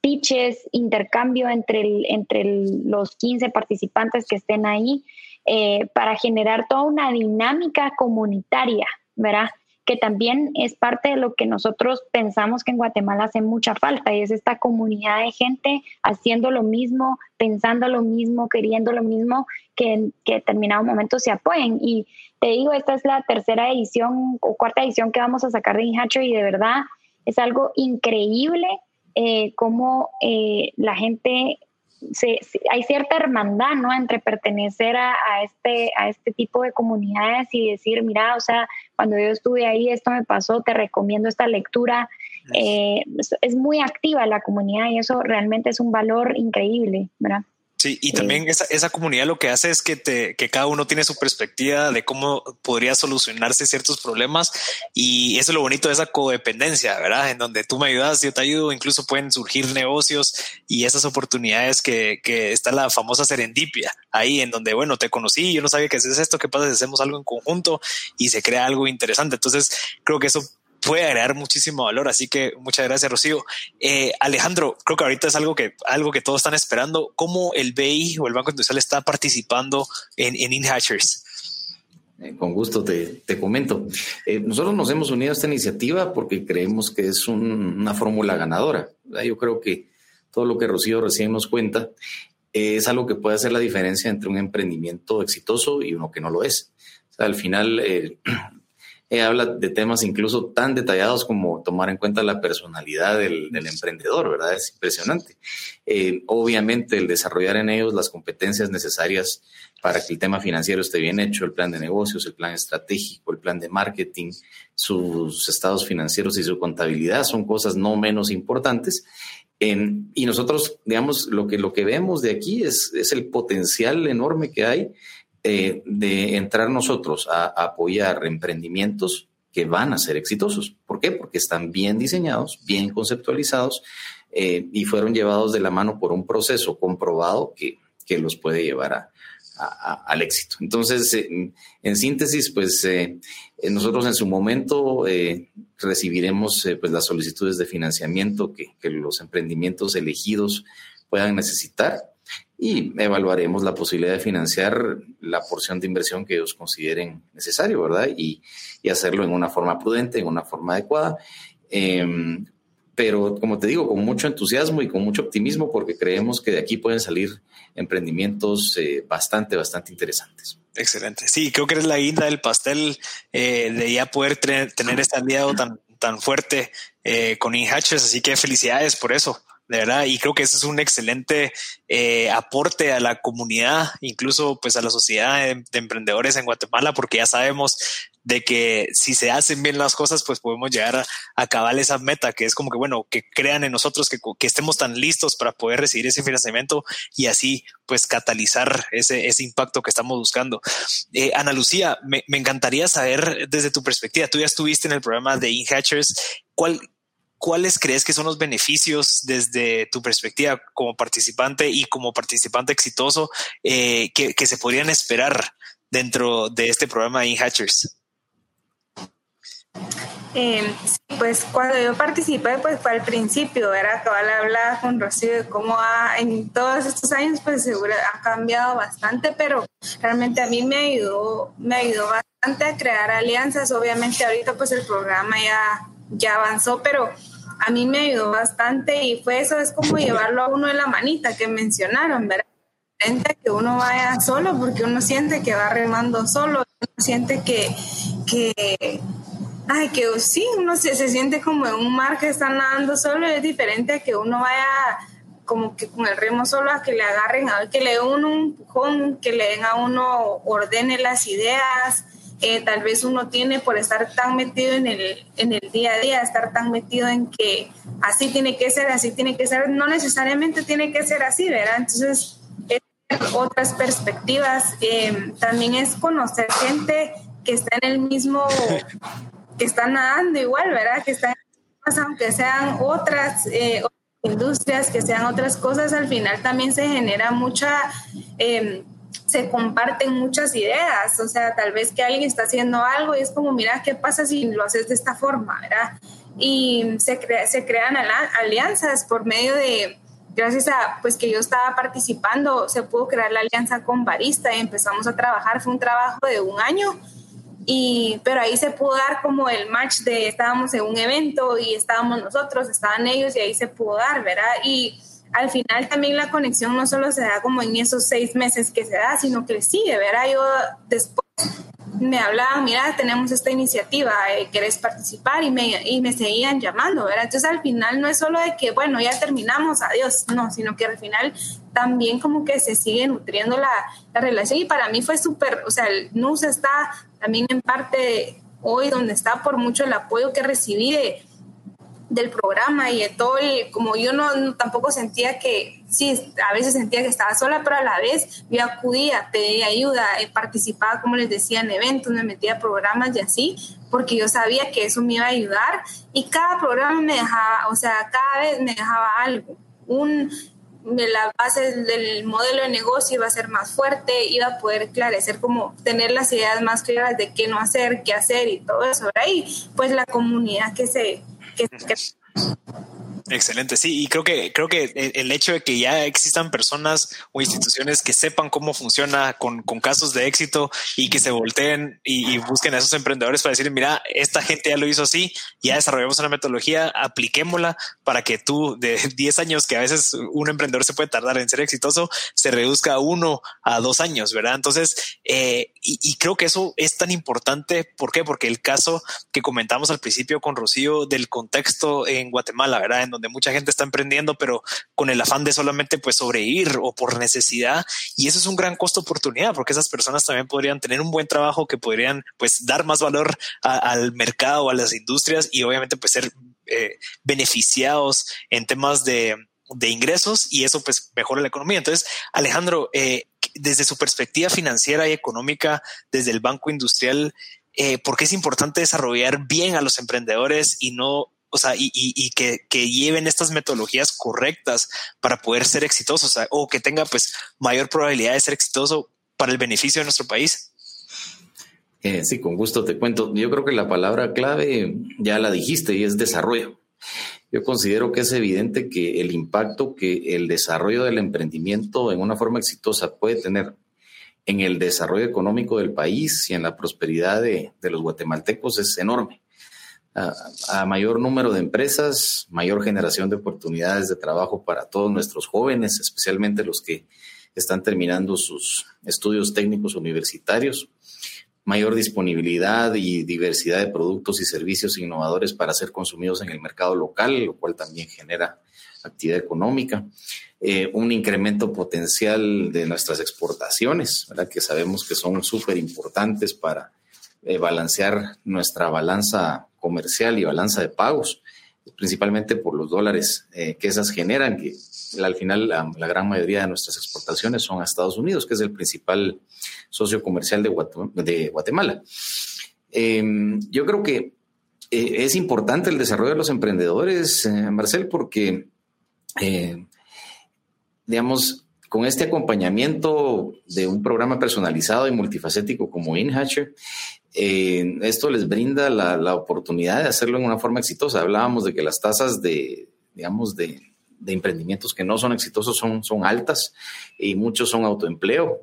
pitches, intercambio entre, entre los 15 participantes que estén ahí, eh, para generar toda una dinámica comunitaria, ¿verdad? Que también es parte de lo que nosotros pensamos que en Guatemala hace mucha falta y es esta comunidad de gente haciendo lo mismo, pensando lo mismo, queriendo lo mismo, que en que determinado momento se apoyen. Y te digo, esta es la tercera edición o cuarta edición que vamos a sacar de InHatcher y de verdad es algo increíble eh, cómo eh, la gente hay cierta hermandad, ¿no? Entre pertenecer a, este, a este tipo de comunidades y decir, mira, o sea, cuando yo estuve ahí, esto me pasó, te recomiendo esta lectura. Eh, es muy activa la comunidad y eso realmente es un valor increíble, ¿verdad? Sí, y también esa, esa, comunidad lo que hace es que, te, que cada uno tiene su perspectiva de cómo podría solucionarse ciertos problemas y eso es lo bonito de esa codependencia, ¿verdad? En donde tú me ayudas, yo te ayudo, incluso pueden surgir negocios y esas oportunidades que, que está la famosa serendipia ahí en donde, bueno, te conocí, yo no sabía que haces esto, qué pasa si hacemos algo en conjunto y se crea algo interesante. Entonces, creo que eso puede agregar muchísimo valor. Así que muchas gracias, Rocío. Eh, Alejandro, creo que ahorita es algo que, algo que todos están esperando. ¿Cómo el BI o el Banco Industrial está participando en, en InHatchers? Eh, con gusto te, comento. Eh, nosotros nos hemos unido a esta iniciativa porque creemos que es una fórmula ganadora. Yo creo que todo lo que Rocío recién nos cuenta es algo que puede hacer la diferencia entre un emprendimiento exitoso y uno que no lo es. al final, habla de temas incluso tan detallados como tomar en cuenta la personalidad del, emprendedor, ¿verdad? Es impresionante. Eh, obviamente el desarrollar en ellos las competencias necesarias para que el tema financiero esté bien hecho, el plan de negocios, el plan estratégico, el plan de marketing, sus estados financieros y su contabilidad son cosas no menos importantes. y nosotros, digamos, lo que, lo que vemos de aquí es, es el potencial enorme que hay eh, de entrar nosotros a, apoyar emprendimientos que van a ser exitosos. ¿Por qué? Porque están bien diseñados, bien conceptualizados eh, y fueron llevados de la mano por un proceso comprobado que, los puede llevar al éxito. Entonces, eh, en síntesis, pues nosotros en su momento recibiremos pues, las solicitudes de financiamiento que, que los emprendimientos elegidos puedan necesitar y evaluaremos la posibilidad de financiar la porción de inversión que ellos consideren necesario, ¿verdad? Y, hacerlo en una forma prudente, en una forma adecuada. Em, pero como te digo, con mucho entusiasmo y con mucho optimismo, porque creemos que de aquí pueden salir emprendimientos eh, bastante, bastante interesantes. Excelente. Sí, creo que eres la guinda del pastel eh, de ya poder tener este aliado tan, tan fuerte eh, con InHatchers, así que felicidades por eso de verdad, y creo que ese es un excelente eh, aporte a la comunidad, incluso pues a la sociedad de, emprendedores en Guatemala, porque ya sabemos de que si se hacen bien las cosas, pues podemos llegar a, acabar esa meta, que es como que, bueno, que crean en nosotros, que, que estemos tan listos para poder recibir ese financiamiento y así pues catalizar ese, ese impacto que estamos buscando. Eh, Ana Lucía, me, me encantaría saber desde tu perspectiva, tú ya estuviste en el programa de InHatchers, ¿cuál, ¿cuáles crees que son los beneficios desde tu perspectiva como participante y como participante exitoso eh, que, se podrían esperar dentro de este programa de InHatchers? Eh, pues cuando yo participé, pues fue al principio, era que hablaba con Rocío de cómo ha, en todos estos años, pues seguro ha cambiado bastante, pero realmente a mí me ayudó, me ayudó bastante a crear alianzas. Obviamente ahorita pues el programa ya, ya avanzó, pero a mí me ayudó bastante y fue eso, es como llevarlo a uno de la manita que mencionaron, ¿verdad? que uno vaya solo porque uno siente que va remando solo, uno siente que, que ay, que sí, uno se, se siente como en un mar que está nadando solo, es diferente a que uno vaya como que con el remo solo a que le agarren, a que le den un empujón, que le den a uno, ordene las ideas, eh, tal vez uno tiene por estar tan metido en el, en el día a día, estar tan metido en que así tiene que ser, así tiene que ser, no necesariamente tiene que ser así, ¿verdad? Entonces, otras perspectivas, eh, también es conocer gente que está en el mismo, que está nadando igual, ¿verdad? Que están, aunque sean otras, eh, industrias, que sean otras cosas, al final también se genera mucha se comparten muchas ideas, o sea, tal vez que alguien está haciendo algo y es como, mira, ¿qué pasa si lo haces de esta forma, verdad? y se, se crean alianzas por medio de, gracias a pues que yo estaba participando, se pudo crear la alianza con Barista y empezamos a trabajar, fue un trabajo de un año. Y, pero ahí se pudo dar como el match de estábamos en un evento y estábamos nosotros, estaban ellos y ahí se pudo dar, ¿verdad? Y al final también la conexión no solo se da como en esos seis meses que se da, sino que sigue, ¿verdad? Yo después me hablaban, mira, tenemos esta iniciativa, eh, ¿querés participar? Y me, y me seguían llamando, ¿verdad? Entonces al final no es solo de que, bueno, ya terminamos, adiós, no, sino que al final también como que se sigue nutriendo la, la relación y para mí fue súper, o sea, el NUS está también en parte hoy donde está por mucho el apoyo que recibí de del programa y de todo el, como yo no, tampoco sentía que, sí, a veces sentía que estaba sola, pero a la vez yo acudía, pedía ayuda, eh, participaba, como les decía, en eventos, me metía a programas y así, porque yo sabía que eso me iba a ayudar y cada programa me dejaba, o sea, cada vez me dejaba algo, un, la base del modelo de negocio iba a ser más fuerte, iba a poder esclarecer como tener las ideas más claras de qué no hacer, qué hacer y todo eso. Ahí, pues la comunidad que se que, que Excelente, sí, y creo que creo que el hecho de que ya existan personas o instituciones que sepan cómo funciona con, con casos de éxito y que se volteen y, busquen a esos emprendedores para decir, mira, esta gente ya lo hizo así, ya desarrollamos una metodología, apliquémosla para que tú de [laughs] 10 años, que a veces un emprendedor se puede tardar en ser exitoso, se reduzca a uno a dos años, ¿verdad? Entonces, eh, y, creo que eso es tan importante, ¿por qué? Porque el caso que comentamos al principio con Rocío del contexto en Guatemala, ¿verdad? Donde mucha gente está emprendiendo, pero con el afán de solamente pues sobrevivir o por necesidad. Y eso es un gran costo oportunidad porque esas personas también podrían tener un buen trabajo que podrían pues dar más valor al mercado, a las industrias y obviamente pues ser eh, beneficiados en temas de, de, ingresos y eso pues mejora la economía. Entonces, Alejandro, eh, desde su perspectiva financiera y económica, desde el Banco Industrial, eh, ¿por qué es importante desarrollar bien a los emprendedores y no o sea, y, que, lleven estas metodologías correctas para poder ser exitosos o, que tenga pues mayor probabilidad de ser exitoso para el beneficio de nuestro país. Eh, sí, con gusto te cuento. Yo creo que la palabra clave ya la dijiste y es desarrollo. Yo considero que es evidente que el impacto que el desarrollo del emprendimiento en una forma exitosa puede tener en el desarrollo económico del país y en la prosperidad de los guatemaltecos es enorme a, mayor número de empresas, mayor generación de oportunidades de trabajo para todos nuestros jóvenes, especialmente los que están terminando sus estudios técnicos universitarios, mayor disponibilidad y diversidad de productos y servicios innovadores para ser consumidos en el mercado local, lo cual también genera actividad económica, eh, un incremento potencial de nuestras exportaciones, que sabemos que son súper importantes para eh, balancear nuestra balanza comercial y balanza de pagos, principalmente por los dólares eh, que esas generan, que al final la, gran mayoría de nuestras exportaciones son a Estados Unidos, que es el principal socio comercial de, Guatemala. Em, yo creo que eh, es importante el desarrollo de los emprendedores, Marcel, porque, digamos, con este acompañamiento de un programa personalizado y multifacético como InHatcher, eh, esto les brinda la, oportunidad de hacerlo en una forma exitosa. Hablábamos de que las tasas de, digamos, de, emprendimientos que no son exitosos son, son altas y muchos son autoempleo.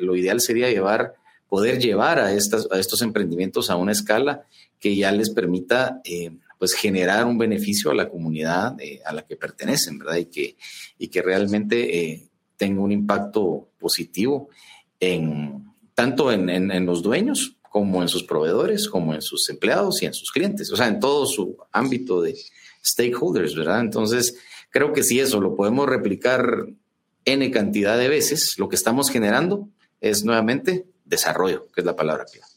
lo ideal sería llevar, poder llevar a, estas, a estos emprendimientos a una escala que ya les permita eh, pues generar un beneficio a la comunidad eh, a la que pertenecen, ¿verdad? Y que, y que realmente tenga un impacto positivo en, tanto en los dueños como en sus proveedores, como en sus empleados y en sus clientes, o sea, en todo su ámbito de stakeholders, ¿verdad? Entonces, creo que si eso lo podemos replicar N cantidad de veces, lo que estamos generando es nuevamente desarrollo, que es la palabra clave.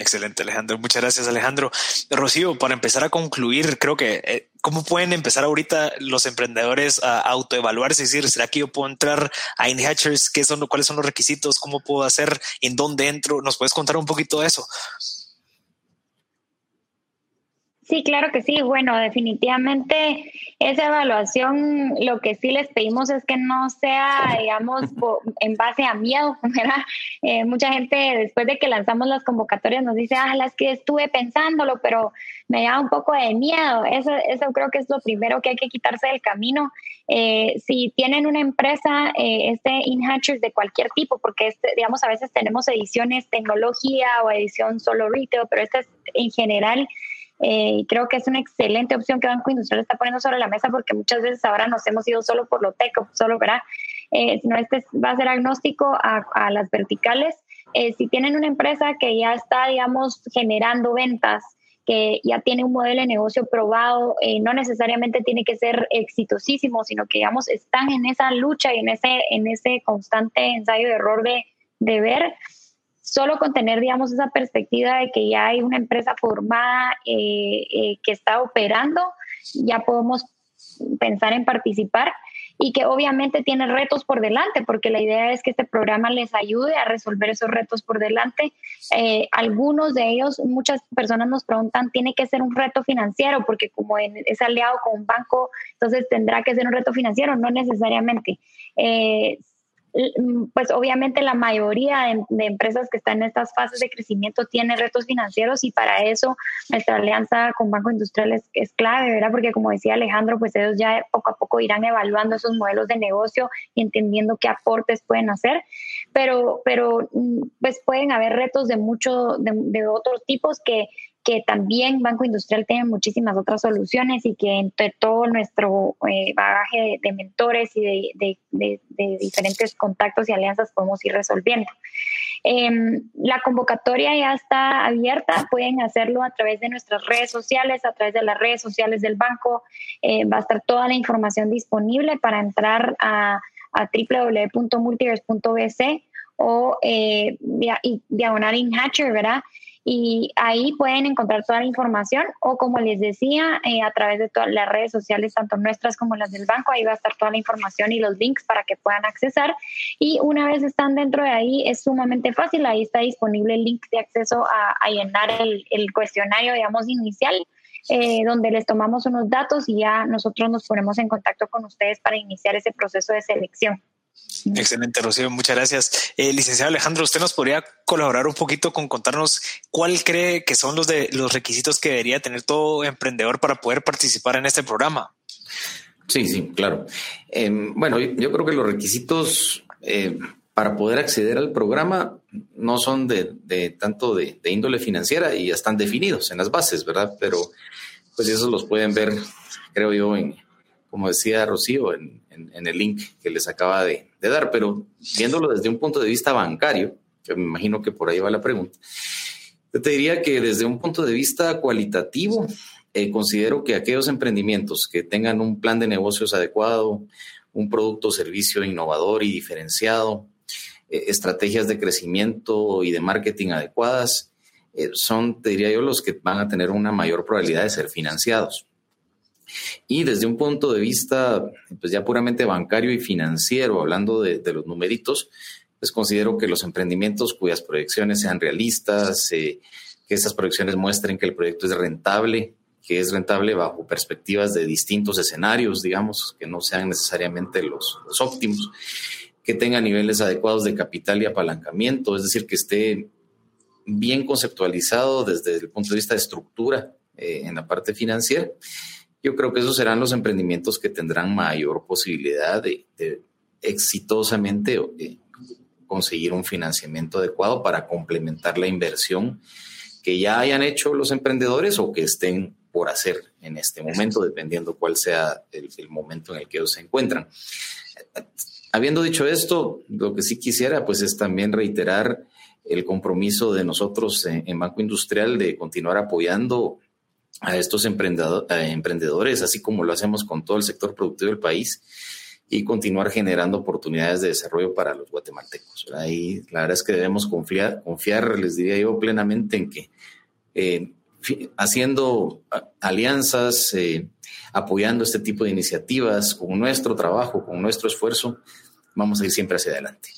Excelente, Alejandro. Muchas gracias, Alejandro. Rocío, para empezar a concluir, creo que eh, cómo pueden empezar ahorita los emprendedores a autoevaluarse, es decir, ¿será que yo puedo entrar a InHatchers? ¿Qué son, ¿Cuáles son los requisitos? ¿Cómo puedo hacer? ¿En dónde entro? ¿Nos puedes contar un poquito de eso? Sí, claro que sí. Bueno, definitivamente esa evaluación, lo que sí les pedimos es que no sea, digamos, [laughs] en base a miedo. [laughs] Eh, mucha gente después de que lanzamos las convocatorias nos dice, ah, las que estuve pensándolo, pero me da un poco de miedo. Eso, eso creo que es lo primero que hay que quitarse del camino. Eh, si tienen una empresa, eh, este InHatchers de cualquier tipo, porque este, digamos, a veces tenemos ediciones tecnología o edición solo retail, pero esta es en general eh, creo que es una excelente opción que Banco Industrial está poniendo sobre la mesa porque muchas veces ahora nos hemos ido solo por lo teco, solo, ¿verdad? Eh, sino este va a ser agnóstico a, las verticales. Eh, si tienen una empresa que ya está, digamos, generando ventas, que ya tiene un modelo de negocio probado, no necesariamente tiene que ser exitosísimo, sino que, digamos, están en esa lucha y en ese, en ese constante ensayo de error de, de ver solo con tener, digamos, esa perspectiva de que ya hay una empresa formada eh, eh, que está operando, ya podemos pensar en participar y que obviamente tiene retos por delante, porque la idea es que este programa les ayude a resolver esos retos por delante. Eh, algunos de ellos, muchas personas nos preguntan, ¿tiene que ser un reto financiero? Porque como es aliado con un banco, entonces tendrá que ser un reto financiero, no necesariamente. Eh, pues obviamente la mayoría de, empresas que están en estas fases de crecimiento tienen retos financieros y para eso nuestra alianza con Banco Industrial es, clave, ¿verdad? Porque como decía Alejandro, pues ellos ya poco a poco irán evaluando esos modelos de negocio y entendiendo qué aportes pueden hacer, pero, pero mm, pues pueden haber retos de mucho, de otros tipos que que también Banco Industrial tiene muchísimas otras soluciones y que entre todo nuestro eh, bagaje de, mentores y de, diferentes contactos y alianzas podemos ir resolviendo. Em, la convocatoria ya está abierta, pueden hacerlo a través de nuestras redes sociales, a través de las redes sociales del banco. Eh, va a estar toda la información disponible para entrar a, a www.multiverse.bc o eh, diagonal in Hatcher, ¿verdad? Y ahí pueden encontrar toda la información o como les decía, eh, a través de todas las redes sociales, tanto nuestras como las del banco, ahí va a estar toda la información y los links para que puedan accesar. Y una vez están dentro de ahí, es sumamente fácil, ahí está disponible el link de acceso a, llenar el, cuestionario, digamos, inicial. Eh, donde les tomamos unos datos y ya nosotros nos ponemos en contacto con ustedes para iniciar ese proceso de selección. Excelente, Rocío, muchas gracias. Eh, licenciado Alejandro, ¿usted nos podría colaborar un poquito con contarnos cuál cree que son los, de, los requisitos que debería tener todo emprendedor para poder participar en este programa? Sí, sí, claro. Em, bueno, yo, creo que los requisitos eh, para poder acceder al programa no son de, tanto de, índole financiera y ya están definidos en las bases, ¿verdad? Pero pues esos los pueden ver, creo yo, en, como decía Rocío, en, el link que les acaba de, dar, pero viéndolo desde un punto de vista bancario, que me imagino que por ahí va la pregunta, yo te diría que desde un punto de vista cualitativo, eh, considero que aquellos emprendimientos que tengan un plan de negocios adecuado, un producto o servicio innovador y diferenciado, eh, estrategias de crecimiento y de marketing adecuadas, eh, son, te diría yo, los que van a tener una mayor probabilidad de ser financiados. Y desde un punto de vista, pues ya puramente bancario y financiero, hablando de, los numeritos, pues considero que los emprendimientos cuyas proyecciones sean realistas, eh, que esas proyecciones muestren que el proyecto es rentable, que es rentable bajo perspectivas de distintos escenarios, digamos, que no sean necesariamente los, óptimos, que tenga niveles adecuados de capital y apalancamiento, es decir, que esté bien conceptualizado desde el punto de vista de estructura eh, en la parte financiera yo creo que esos serán los emprendimientos que tendrán mayor posibilidad de, exitosamente eh, conseguir un financiamiento adecuado para complementar la inversión que ya hayan hecho los emprendedores o que estén por hacer en este momento, dependiendo cuál sea el, momento en el que ellos se encuentran. Habiendo dicho esto, lo que sí quisiera pues es también reiterar el compromiso de nosotros en Banco Industrial de continuar apoyando a estos emprendedores, así como lo hacemos con todo el sector productivo del país, y continuar generando oportunidades de desarrollo para los guatemaltecos. Ahí la verdad es que debemos confiar, confiar les diría yo plenamente en que eh, haciendo alianzas, eh, apoyando este tipo de iniciativas, con nuestro trabajo, con nuestro esfuerzo, vamos a ir siempre hacia adelante.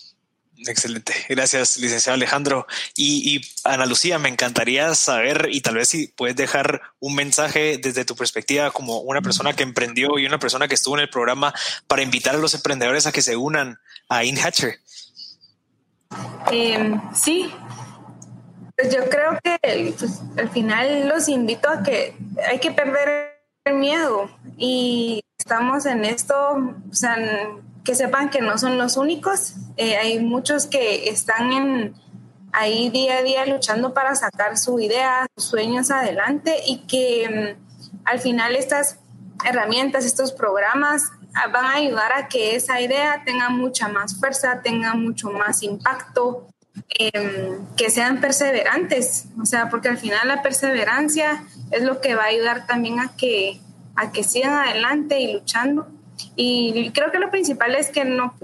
Excelente. Gracias, licenciado Alejandro. Y, Ana Lucía, me encantaría saber y tal vez si puedes dejar un mensaje desde tu perspectiva como una persona que emprendió y una persona que estuvo en el programa para invitar a los emprendedores a que se unan a InHatcher. Em, sí, pues yo creo que pues, al final los invito a que hay que perder el miedo y estamos en esto, o sea, que sepan que no son los únicos. Eh, hay muchos que están en, ahí día a día luchando para sacar su idea, sus sueños adelante y que mm, al final estas herramientas, estos programas ah, van a ayudar a que esa idea tenga mucha más fuerza, tenga mucho más impacto, em, que sean perseverantes, o sea, porque al final la perseverancia es lo que va a ayudar también a que, a que sigan adelante y luchando y creo que lo principal es que no,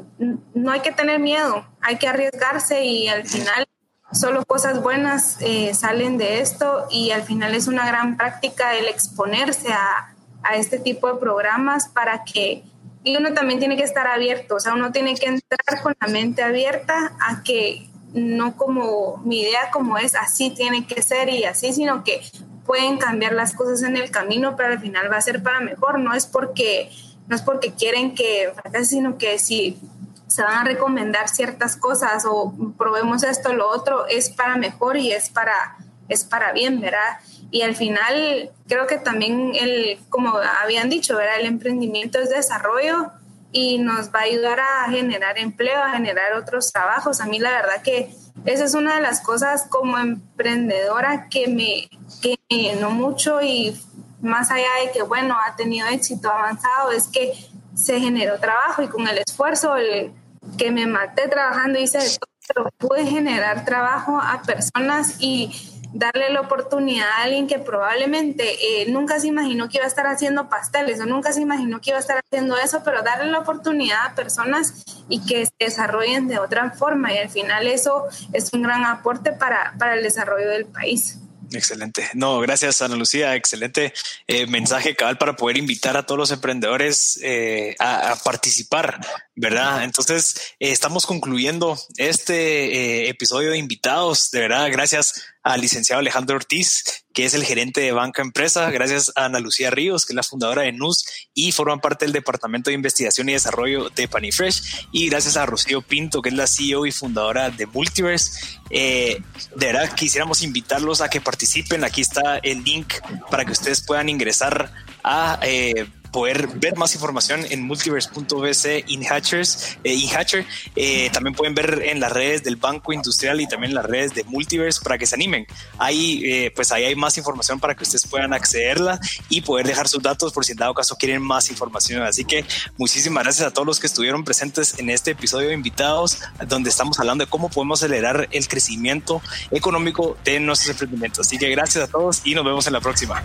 no hay que tener miedo, hay que arriesgarse y al final solo cosas buenas eh, salen de esto y al final es una gran práctica el exponerse a, a este tipo de programas para que y uno también tiene que estar abierto, o sea, uno tiene que entrar con la mente abierta a que no como mi idea como es, así tiene que ser y así, sino que pueden cambiar las cosas en el camino, pero al final va a ser para mejor, no es porque no es porque quieren que fracase, sino que si se van a recomendar ciertas cosas o probemos esto, lo otro, es para mejor y es para, es para bien, ¿verdad? Y al final creo que también el, como habían dicho, ¿verdad? El emprendimiento es desarrollo y nos va a ayudar a generar empleo, a generar otros trabajos. A mí la verdad que esa es una de las cosas como emprendedora que me, que me llenó mucho y más allá de que, bueno, ha tenido éxito avanzado, es que se generó trabajo y con el esfuerzo el, que me maté trabajando hice de todo, pero pude generar trabajo a personas y darle la oportunidad a alguien que probablemente eh, nunca se imaginó que iba a estar haciendo pasteles o nunca se imaginó que iba a estar haciendo eso, pero darle la oportunidad a personas y que se desarrollen de otra forma y al final eso es un gran aporte para, para el desarrollo del país. Excelente. No, gracias Ana Lucía. Excelente eh, mensaje cabal para poder invitar a todos los emprendedores eh, a, participar, ¿verdad? Entonces, eh, estamos concluyendo este episodio de invitados. De verdad, gracias al licenciado Alejandro Ortiz, que es el gerente de Banca Empresa, gracias a Ana Lucía Ríos, que es la fundadora de NUS y forma parte del Departamento de Investigación y Desarrollo de Panifresh, y gracias a Rocío Pinto, que es la CEO y fundadora de Multiverse. Eh, de verdad, quisiéramos invitarlos a que participen. Aquí está el link para que ustedes puedan ingresar a eh, poder ver más información en multiverse.bc InHatchers, eh, InHatcher. Eh, también pueden ver en las redes del Banco Industrial y también en las redes de Multiverse para que se animen. Ahí, eh, pues ahí hay más información para que ustedes puedan accederla y poder dejar sus datos por si en dado caso quieren más información. Así que muchísimas gracias a todos los que estuvieron presentes en este episodio de invitados, donde estamos hablando de cómo podemos acelerar el crecimiento económico de nuestros emprendimientos. Así que gracias a todos y nos vemos en la próxima.